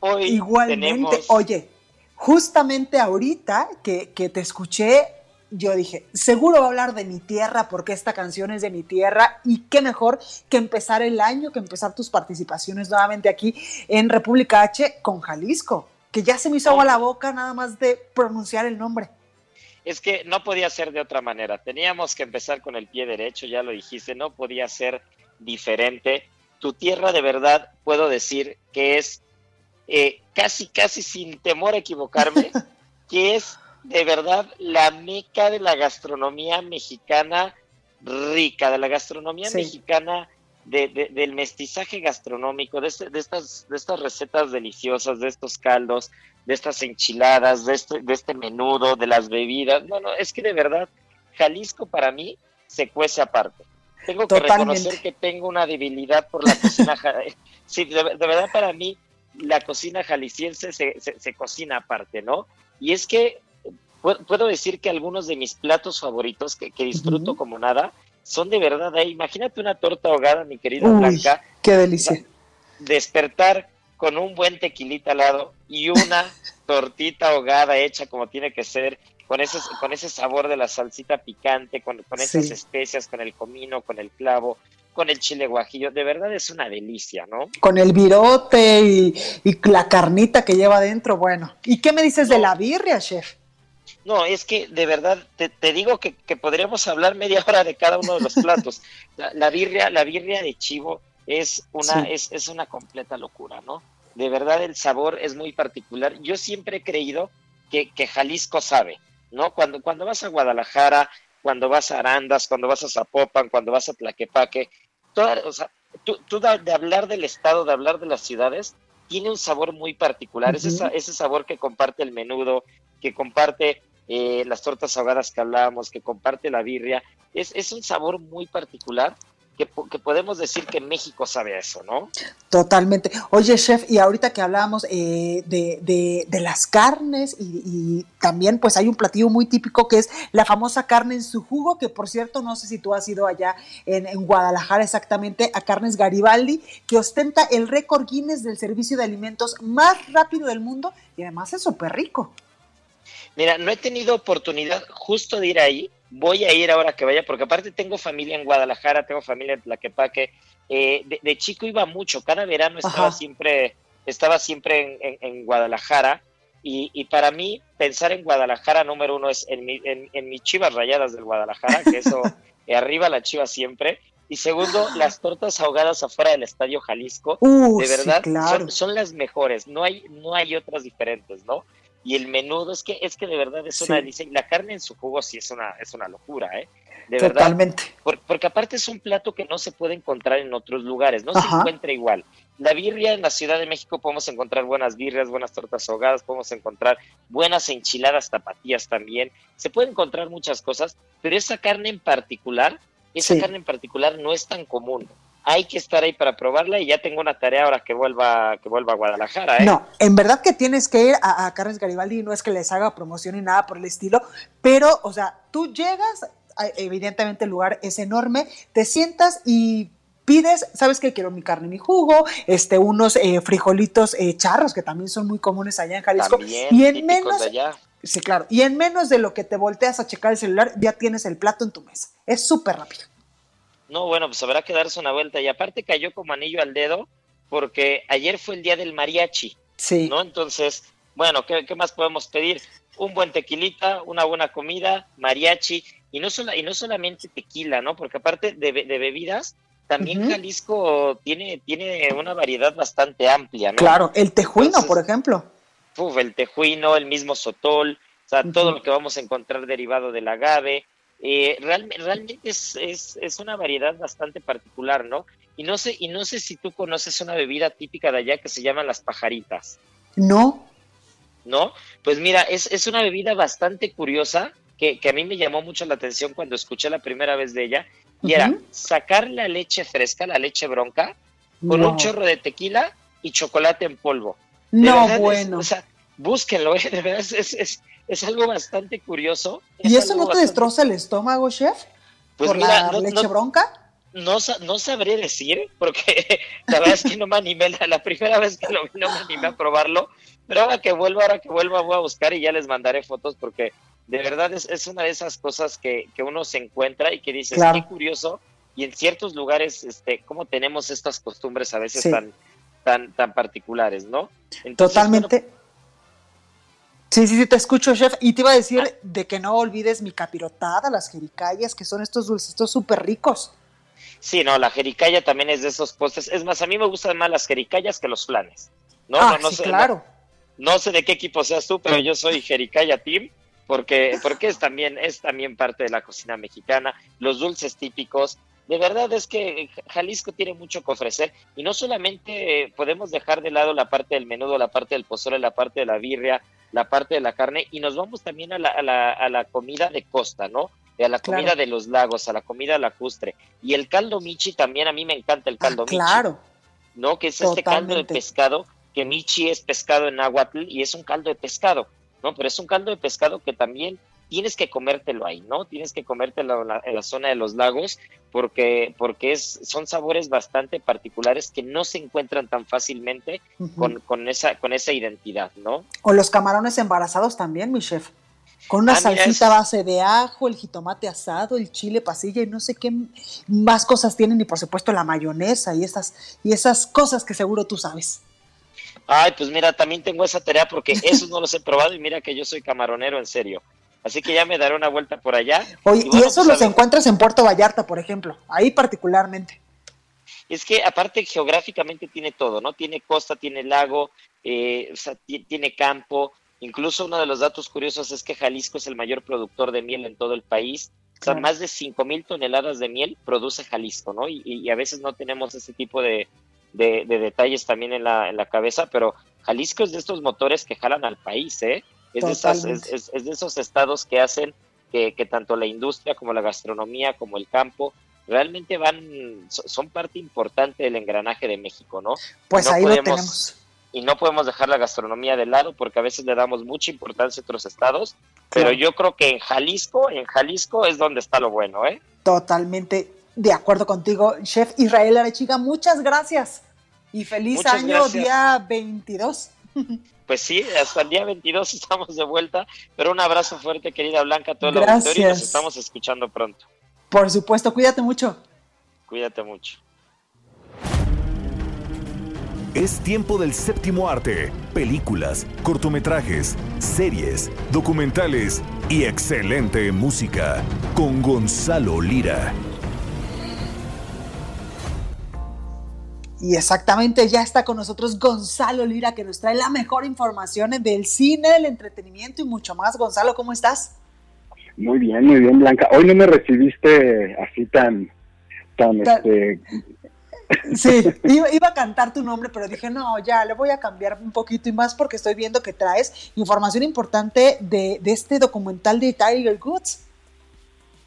Hoy Igualmente, oye, justamente ahorita que, que te escuché, yo dije, seguro va a hablar de mi tierra porque esta canción es de mi tierra y qué mejor que empezar el año, que empezar tus participaciones nuevamente aquí en República H con Jalisco, que ya se me hizo agua la boca nada más de pronunciar el nombre. Es que no podía ser de otra manera, teníamos que empezar con el pie derecho, ya lo dijiste, no podía ser diferente. Tu tierra de verdad puedo decir que es eh, casi, casi sin temor a equivocarme, que es de verdad la meca de la gastronomía mexicana rica, de la gastronomía mexicana, del mestizaje gastronómico, este, de, estas, de estas recetas deliciosas, de estos caldos, de estas enchiladas, de este, de este menudo, de las bebidas. No, no, es que de verdad, Jalisco para mí se cuece aparte. Tengo que reconocer que tengo una debilidad por la cocina. sí, de, verdad para mí la cocina jalisciense se, se cocina aparte, ¿no? Y es que puedo decir que algunos de mis platos favoritos que, disfruto como nada son de verdad ahí. Imagínate una torta ahogada, mi querida Blanca. Qué delicia. Despertar con un buen tequilita al lado y una tortita ahogada hecha como tiene que ser, con ese, con ese sabor de la salsita picante, con, con esas especias, con el comino, con el clavo, con el chile guajillo, de verdad es una delicia, ¿no? Con el virote y, la carnita que lleva adentro, bueno. ¿Y qué me dices de la birria, chef? No, es que de verdad te, digo que, podríamos hablar media hora de cada uno de los platos. la, birria, la birria de chivo es una, es, es una completa locura, ¿no? De verdad el sabor es muy particular. Yo siempre he creído que, que Jalisco sabe, ¿no? Cuando, cuando vas a Guadalajara, cuando vas a Arandas, cuando vas a Zapopan, cuando vas a Tlaquepaque, toda, o sea, tú, de, hablar del estado, de hablar de las ciudades, tiene un sabor muy particular, es ese sabor que comparte el menudo, que comparte eh, las tortas ahogadas que hablábamos, que comparte la birria, es, es un sabor muy particular que, podemos decir que México sabe eso, ¿no? Totalmente. Oye, chef, y ahorita que hablábamos eh, de, de, las carnes y, también pues hay un platillo muy típico que es la famosa carne en su jugo, que por cierto no sé si tú has ido allá en, en Guadalajara exactamente a Carnes Garibaldi, que ostenta el récord Guinness del servicio de alimentos más rápido del mundo y además es súper rico. Mira, no he tenido oportunidad justo de ir ahí, voy a ir ahora que vaya, porque aparte tengo familia en Guadalajara, tengo familia en Tlaquepaque. Eh, de, chico iba mucho, cada verano estaba siempre, estaba siempre en, Guadalajara. Y, para mí, pensar en Guadalajara, número uno, es en, mi, en, mis chivas rayadas del Guadalajara, que eso, arriba la chiva siempre. Y segundo, las tortas ahogadas afuera del Estadio Jalisco, uh, de verdad, son, son, las mejores, no hay, no hay otras diferentes, ¿no? Y el menudo es que es que de verdad es una delicia y la carne en su jugo sí es una es una locura eh de Totalmente. verdad porque aparte es un plato que no se puede encontrar en otros lugares no se encuentra igual. La birria en la Ciudad de México podemos encontrar buenas birrias buenas tortas ahogadas podemos encontrar buenas enchiladas tapatías también. Se puede encontrar muchas cosas pero esa carne en particular esa carne en particular no es tan común hay que estar ahí para probarla y ya tengo una tarea ahora que vuelva, que vuelva a Guadalajara. ¿eh? No, en verdad que tienes que ir a, Carnes Garibaldi, no es que les haga promoción ni nada por el estilo, pero, o sea, tú llegas, evidentemente el lugar es enorme, te sientas y pides, ¿sabes qué? Quiero mi carne y mi jugo, este, unos eh, frijolitos eh, charros que también son muy comunes allá en Jalisco. y en menos... Sí, claro. Y en menos de lo que te volteas a checar el celular, ya tienes el plato en tu mesa. Es súper rápido. No, bueno, pues habrá que darse una vuelta. Y aparte cayó como anillo al dedo porque ayer fue el día del mariachi. Sí. ¿No? Entonces, bueno, ¿qué, más podemos pedir? Un buen tequilita, una buena comida, mariachi, y no, y no solamente tequila, ¿no? Porque aparte de, bebidas, también Jalisco tiene, tiene una variedad bastante amplia, ¿no? Claro, el tejuino, por ejemplo. Uf, el tejuino, el mismo sotol, o sea, todo lo que vamos a encontrar derivado del agave, eh, realmente es, es, es, una variedad bastante particular, ¿no? Y no sé, y no sé si tú conoces una bebida típica de allá que se llaman las pajaritas. No. ¿No? Pues mira, es, es una bebida bastante curiosa que, que, a mí me llamó mucho la atención cuando escuché la primera vez de ella. Y era sacar la leche fresca, la leche bronca, con un chorro de tequila y chocolate en polvo. no, bueno. o sea, búsquenlo, ¿eh? de verdad es, es, es algo bastante curioso. ¿Y eso no te destroza el estómago, chef? Pues ¿Por la leche bronca? No, no sabré decir, porque la verdad es que no me animé, la, primera vez que lo vi no me animé a probarlo, pero ahora que vuelvo, ahora que vuelva voy a buscar y ya les mandaré fotos porque de verdad es, es una de esas cosas que, que, uno se encuentra y que dices, qué curioso, y en ciertos lugares, este, cómo tenemos estas costumbres a veces tan, tan, tan particulares, ¿no? Totalmente. Sí, sí, sí, te escucho, chef. Y te iba a decir de que no olvides mi capirotada, las jericayas, que son estos dulces súper ricos. Sí, no, la jericaya también es de esos postres. Es más, a mí me gustan más las jericayas que los flanes. No, ah, no, no sí, sé, claro. No, sé de qué equipo seas tú, pero yo soy jericaya team porque porque es también es también parte de la cocina mexicana, los dulces típicos. De verdad es que Jalisco tiene mucho que ofrecer y no solamente podemos dejar de lado la parte del menudo, la parte del pozole, la parte de la birria, la parte de la carne y nos vamos también a la, a la, a la comida de costa, ¿no? A la comida de los lagos, a la comida lacustre. Y el caldo michi también, a mí me encanta el caldo ah, claro. ¿No? Que es este caldo de pescado, que michi es pescado en náhuatl y es un caldo de pescado, ¿no? Pero es un caldo de pescado que también tienes que comértelo ahí, ¿no? Tienes que comértelo en la, zona de los lagos porque, porque es, son sabores bastante particulares que no se encuentran tan fácilmente con, con, esa, con esa identidad, ¿no? O los camarones embarazados también, mi chef. Con una Ah, salsita base de ajo, el jitomate asado, el chile pasilla y no sé qué más cosas tienen y por supuesto la mayonesa y esas, y esas cosas que seguro tú sabes. Ay, pues mira, también tengo esa tarea porque esos no los he probado y mira que yo soy camaronero en serio. Así que ya me daré una vuelta por allá. Oye, y, bueno, eso pues, los encuentras en Puerto Vallarta, por ejemplo, ahí particularmente. Es que aparte geográficamente tiene todo, ¿no? Tiene costa, tiene lago, eh, o sea, ti- tiene campo. Incluso uno de los datos curiosos es que Jalisco es el mayor productor de miel en todo el país. O sea, Claro. más de 5 mil toneladas de miel produce Jalisco, ¿no? Y, y a veces no tenemos ese tipo de, de- de detalles también en la, en la cabeza, pero Jalisco es de estos motores que jalan al país, ¿eh? Es de, esas- es, Totalmente. es- es de esos estados que hacen que, que tanto la industria como la gastronomía como el campo realmente van, so- son parte importante del engranaje de México, ¿no? Pues No ahí lo tenemos. Y no podemos dejar la gastronomía de lado porque a veces le damos mucha importancia a otros estados, pero yo creo que en Jalisco, en Jalisco es donde está lo bueno, ¿eh? Totalmente de acuerdo contigo, Chef Israel Arechiga, muchas gracias y feliz Muchas año gracias. día 22. Pues sí, hasta el día 22 estamos de vuelta, pero un abrazo fuerte, querida Blanca, a todo el auditorio y nos estamos escuchando pronto. Por supuesto, cuídate mucho. Cuídate mucho. Es tiempo del séptimo arte. Películas, cortometrajes, series, documentales y excelente música. Con Gonzalo Lira. Y exactamente, ya está con nosotros Gonzalo Lira, que nos trae la mejor información del cine, del entretenimiento y mucho más. Gonzalo, ¿cómo estás? Muy bien, muy bien, Blanca. Hoy no me recibiste así tan, tan, Tan- este, Sí, iba, iba a cantar tu nombre, pero dije, no, ya, le voy a cambiar un poquito y más porque estoy viendo que traes información importante de, de este documental de Tiger Woods.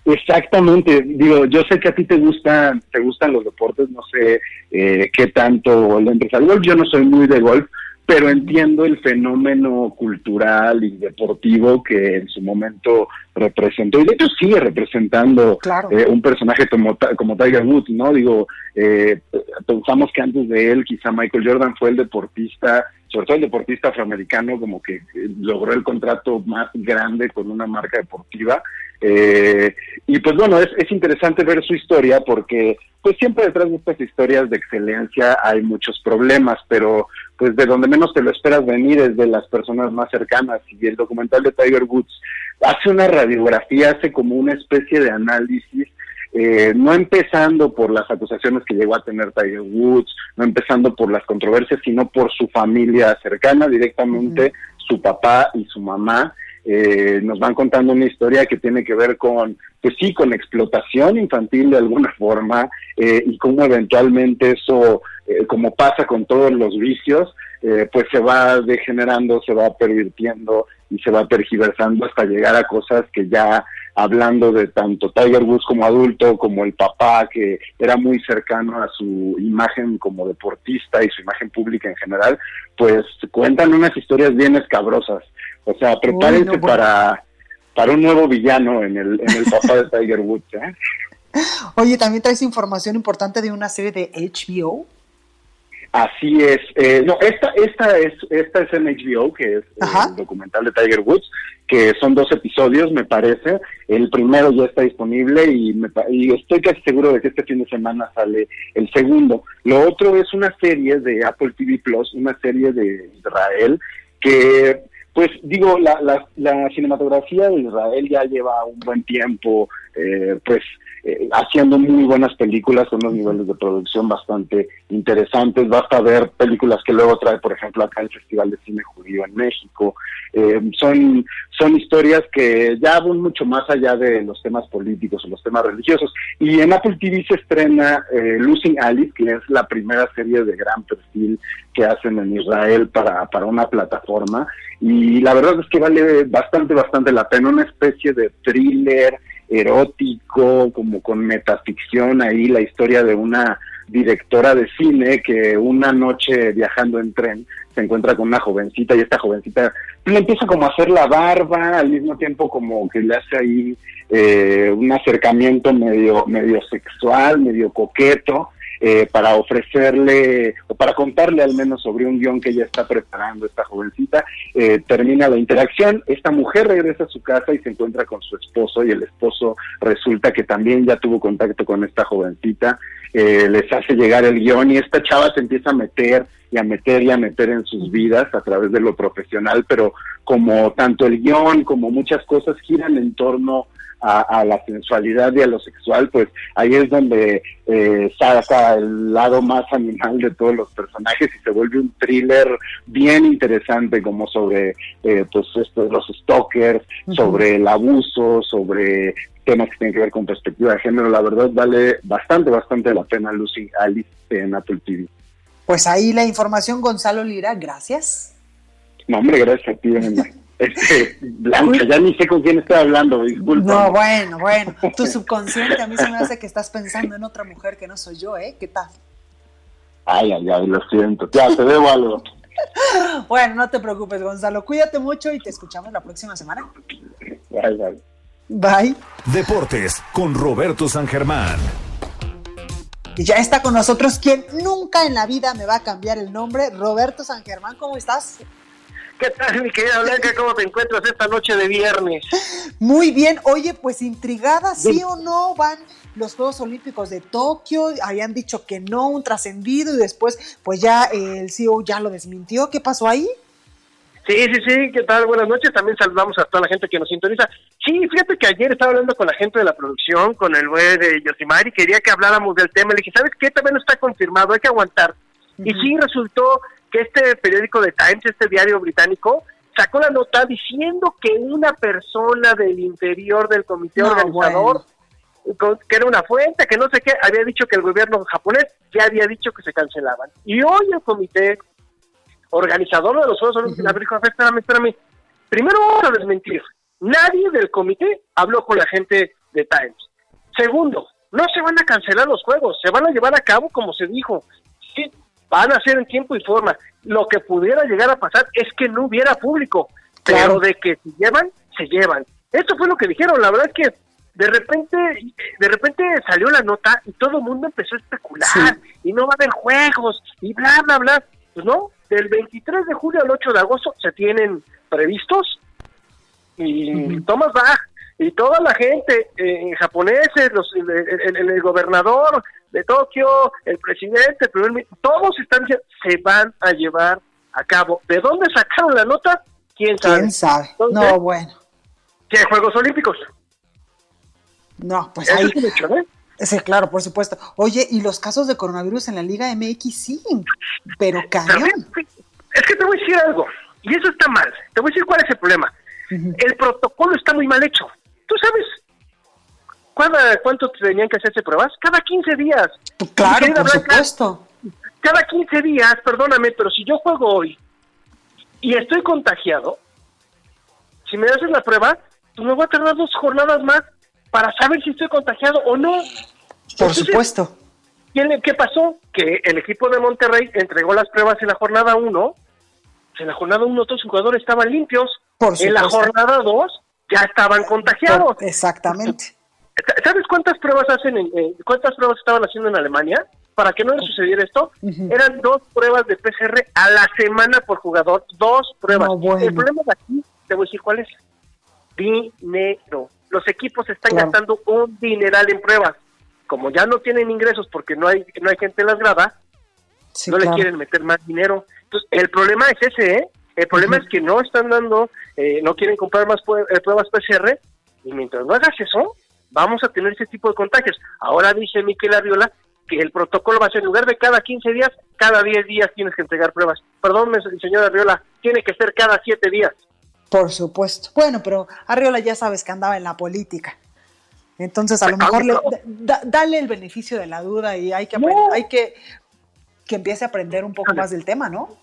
Exactamente, digo, yo sé que a ti te gustan, te gustan los deportes, no sé eh, qué tanto le entres al golf, yo no soy muy de golf, pero entiendo el fenómeno cultural y deportivo que en su momento representó, y de hecho sigue representando Claro. eh, un personaje como, como Tiger Woods, ¿no? Digo, eh, pensamos que antes de él quizá Michael Jordan fue el deportista, sobre todo el deportista afroamericano, como que eh, logró el contrato más grande con una marca deportiva. Eh, y pues bueno, es, es interesante ver su historia porque pues siempre detrás de estas historias de excelencia hay muchos problemas, pero pues de donde menos te lo esperas venir es de las personas más cercanas y el documental de Tiger Woods hace una radiografía, hace como una especie de análisis eh, no empezando por las acusaciones que llegó a tener Tiger Woods, no empezando por las controversias, sino por su familia cercana, directamente su papá y su mamá. Eh, nos van contando una historia que tiene que ver con, pues sí, con explotación infantil de alguna forma eh, y cómo eventualmente eso, eh, como pasa con todos los vicios, eh, pues se va degenerando, se va pervirtiendo y se va tergiversando hasta llegar a cosas que ya hablando de tanto Tiger Woods como adulto, como el papá que era muy cercano a su imagen como deportista y su imagen pública en general, pues cuentan unas historias bien escabrosas. O sea, prepárense bueno. para, para un nuevo villano en el, en el papá de Tiger Woods. ¿eh? Oye, también traes información importante de una serie de HBO. Así es. Eh, no, esta, esta es, esta es en HBO, que es el documental de Tiger Woods, que son dos episodios, me parece. El primero ya está disponible y, me y estoy casi seguro de que este fin de semana sale el segundo. Lo otro es una serie de Apple TV Plus, una serie de Israel, que, pues digo, la, la, la cinematografía de Israel ya lleva un buen tiempo, eh, pues eh, haciendo muy buenas películas con unos niveles de producción bastante interesantes. Basta ver películas que luego trae, por ejemplo, acá el Festival de Cine Judío en México. Eh, son, son historias que ya van mucho más allá de los temas políticos o los temas religiosos. Y en Apple TV se estrena eh, Losing Alice, que es la primera serie de gran perfil que hacen en Israel para, para una plataforma. Y la verdad es que vale bastante, bastante la pena. Una especie de thriller erótico, como con metaficción ahí, la historia de una directora de cine que una noche viajando en tren se encuentra con una jovencita y esta jovencita le empieza como a hacer la barba, al mismo tiempo como que le hace ahí eh, un acercamiento medio, medio sexual, medio coqueto. Eh, para ofrecerle o para contarle al menos sobre un guion que ella está preparando esta jovencita. Eh, termina la interacción, esta mujer regresa a su casa y se encuentra con su esposo y el esposo resulta que también ya tuvo contacto con esta jovencita, eh, les hace llegar el guion y esta chava se empieza a meter y a meter y a meter en sus vidas a través de lo profesional, pero como tanto el guion como muchas cosas giran en torno a, la sensualidad y a lo sexual, pues ahí es donde eh, saca el lado más animal de todos los personajes y se vuelve un thriller bien interesante como sobre eh, pues esto, los stalkers, sobre el abuso, sobre temas que tienen que ver con perspectiva de género. La verdad vale bastante, bastante la pena Lucy Alice en Apple TV. Pues ahí la información, Gonzalo Lira, gracias. No, hombre, gracias a ti, Este, Blanca, ya ni sé con quién estoy hablando, disculpa. No, bueno, bueno, tu subconsciente a mí se me hace que estás pensando en otra mujer que no soy yo, ¿eh? ¿Qué tal? Ay, ay, ay, lo siento, ya, te debo algo. bueno, no te preocupes, Gonzalo, cuídate mucho y te escuchamos la próxima semana. Bye, bye. Bye. Deportes con Roberto San Germán. Y ya está con nosotros quien nunca en la vida me va a cambiar el nombre, Roberto San Germán, ¿cómo estás? ¿Qué tal, mi querida Blanca? ¿Cómo te encuentras esta noche de viernes? Muy bien. Oye, pues intrigada, ¿sí o no van los Juegos Olímpicos de Tokio? Habían dicho que no, un trascendido, y después, pues ya el CEO ya lo desmintió. ¿Qué pasó ahí? Sí, sí, sí, ¿qué tal? Buenas noches. También saludamos a toda la gente que nos sintoniza. Sí, fíjate que ayer estaba hablando con la gente de la producción, con el güey de Yosimari, quería que habláramos del tema. Le dije, ¿sabes qué? También está confirmado, hay que aguantar. Y sí, resultó que este periódico de Times, este diario británico, sacó la nota diciendo que una persona del interior del comité organizador, que era una fuente, que no sé qué, había dicho que el gobierno japonés ya había dicho que se cancelaban. Y hoy el comité organizador de los Juegos Olímpicos uh espérame, espérame, primero vamos a desmentir, nadie del comité habló con la gente de Times. Segundo, no se van a cancelar los Juegos, se van a llevar a cabo como se dijo. Sí, van a ser en tiempo y forma. Lo que pudiera llegar a pasar es que no hubiera público, pero de que se llevan, se llevan. Esto fue lo que dijeron, la verdad es que de repente, de repente salió la nota y todo el mundo empezó a especular y no va a haber juegos y bla, bla, bla. Pues no, del 23 de julio al 8 de agosto se tienen previstos y Thomas Bach y toda la gente eh, japoneses, los, el, gobernador de Tokio, el presidente, todos están se van a llevar a cabo. ¿De dónde sacaron la nota? ¿Quién sabe? ¿Quién sabe? no, bueno. ¿Qué Juegos Olímpicos? No, pues ahí... Es ¿eh? Sí, claro, por supuesto. Oye, y los casos de coronavirus en la Liga MX sí, pero cañón. Es que te voy a decir algo, y eso está mal. Te voy a decir cuál es el problema. El protocolo está muy mal hecho. ¿Tú sabes cuánto tenían que hacerse pruebas? Cada 15 días. Claro, por supuesto. Cada 15 días, perdóname, pero si yo juego hoy y estoy contagiado, si me haces la prueba, pues me voy a tardar dos jornadas más para saber si estoy contagiado o no. Por supuesto. ¿Qué pasó? Que el equipo de Monterrey entregó las pruebas en la jornada 1. En la jornada 1 todos los jugadores estaban limpios. Por en la jornada 2 ya estaban contagiados. Exactamente. ¿Sabes cuántas pruebas hacen en, cuántas pruebas estaban haciendo en Alemania para que no le sucediera esto? Eran dos pruebas de PCR a la semana por jugador, dos pruebas. El problema de aquí, te voy a decir cuál es. Dinero. Los equipos están gastando un dineral en pruebas. Como ya no tienen ingresos porque no hay no hay gente en las gradas, no le quieren meter más dinero. Entonces, el problema es ese, ¿eh? El problema es que no están dando, eh, no quieren comprar más eh, pruebas PCR y mientras no hagas eso, vamos a tener ese tipo de contagios. Ahora dice Miquel Arriola que el protocolo va a ser en lugar de cada 15 días, cada 10 días tienes que entregar pruebas. Perdón, señor Arriola, tiene que ser cada 7 días. Por supuesto. Bueno, pero Arriola ya sabes que andaba en la política. Entonces, a lo mejor le, dale el beneficio de la duda y hay que, hay que que empiece a aprender un poco más del tema, ¿no?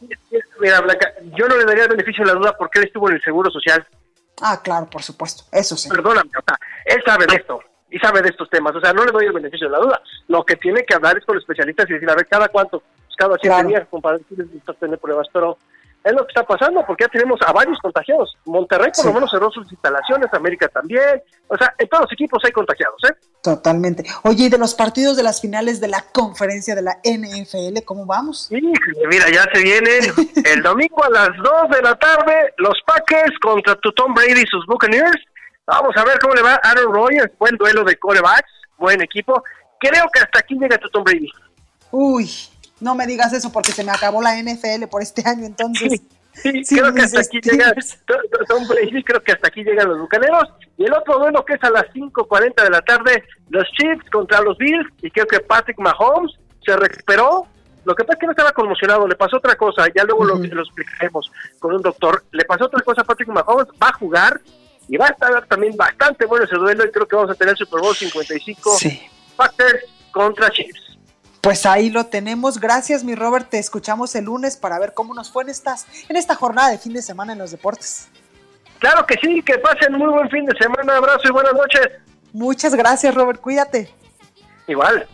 Mira, Blanca, yo no le daría el beneficio de la duda porque él estuvo en el Seguro Social. Ah, claro, por supuesto, eso sí. Perdóname, o sea, él sabe de esto y sabe de estos temas, o sea, no le doy el beneficio de la duda. Lo que tiene que hablar es con los especialistas y decir, a ver, ¿cada cuánto? Pues cada siete días, compadre, tienes tener pruebas, pero es lo que está pasando, porque ya tenemos a varios contagiados. Monterrey por lo menos cerró sus instalaciones, América también. O sea, en todos los equipos hay contagiados, ¿eh? Totalmente. Oye, ¿y de los partidos de las finales de la conferencia de la NFL, cómo vamos? Sí, mira, ya se vienen el domingo a las 2 de la tarde, los Packers contra tu Tom Brady y sus Buccaneers. Vamos a ver cómo le va a Aaron Rodgers, buen duelo de corebacks, buen equipo. Creo que hasta aquí llega tu Tom Brady. Uy, no me digas eso porque se me acabó la NFL por este año, entonces. Sí, creo que hasta aquí llega Tom Brady, creo que hasta aquí llegan los bucaneros. Y el otro duelo que es a las 5.40 de la tarde, los Chiefs contra los Bills, y creo que Patrick Mahomes se recuperó. Lo que pasa es que no estaba conmocionado, le pasó otra cosa, ya luego lo, lo explicaremos con un doctor. Le pasó otra cosa a Patrick Mahomes, va a jugar y va a estar también bastante bueno ese duelo y creo que vamos a tener Super Bowl 55 sí. Packers contra Chiefs. Pues ahí lo tenemos. Gracias, mi Robert. Te escuchamos el lunes para ver cómo nos fue en, estas, en esta jornada de fin de semana en los deportes. Claro que sí, que pasen muy buen fin de semana. Abrazo y buenas noches. Muchas gracias, Robert. Cuídate. Igual.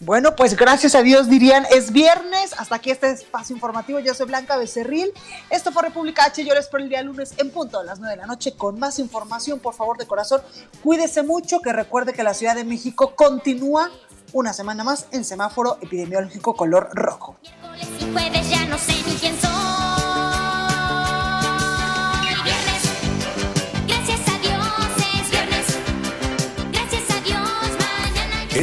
Bueno, pues gracias a Dios dirían, es viernes. Hasta aquí este espacio informativo. Yo soy Blanca Becerril. Esto fue República H. Yo les espero el día lunes en punto a las 9 de la noche con más información. Por favor, de corazón, cuídese mucho. Que recuerde que la Ciudad de México continúa una semana más en semáforo epidemiológico color rojo. Y jueves ya no sé ni quién soy.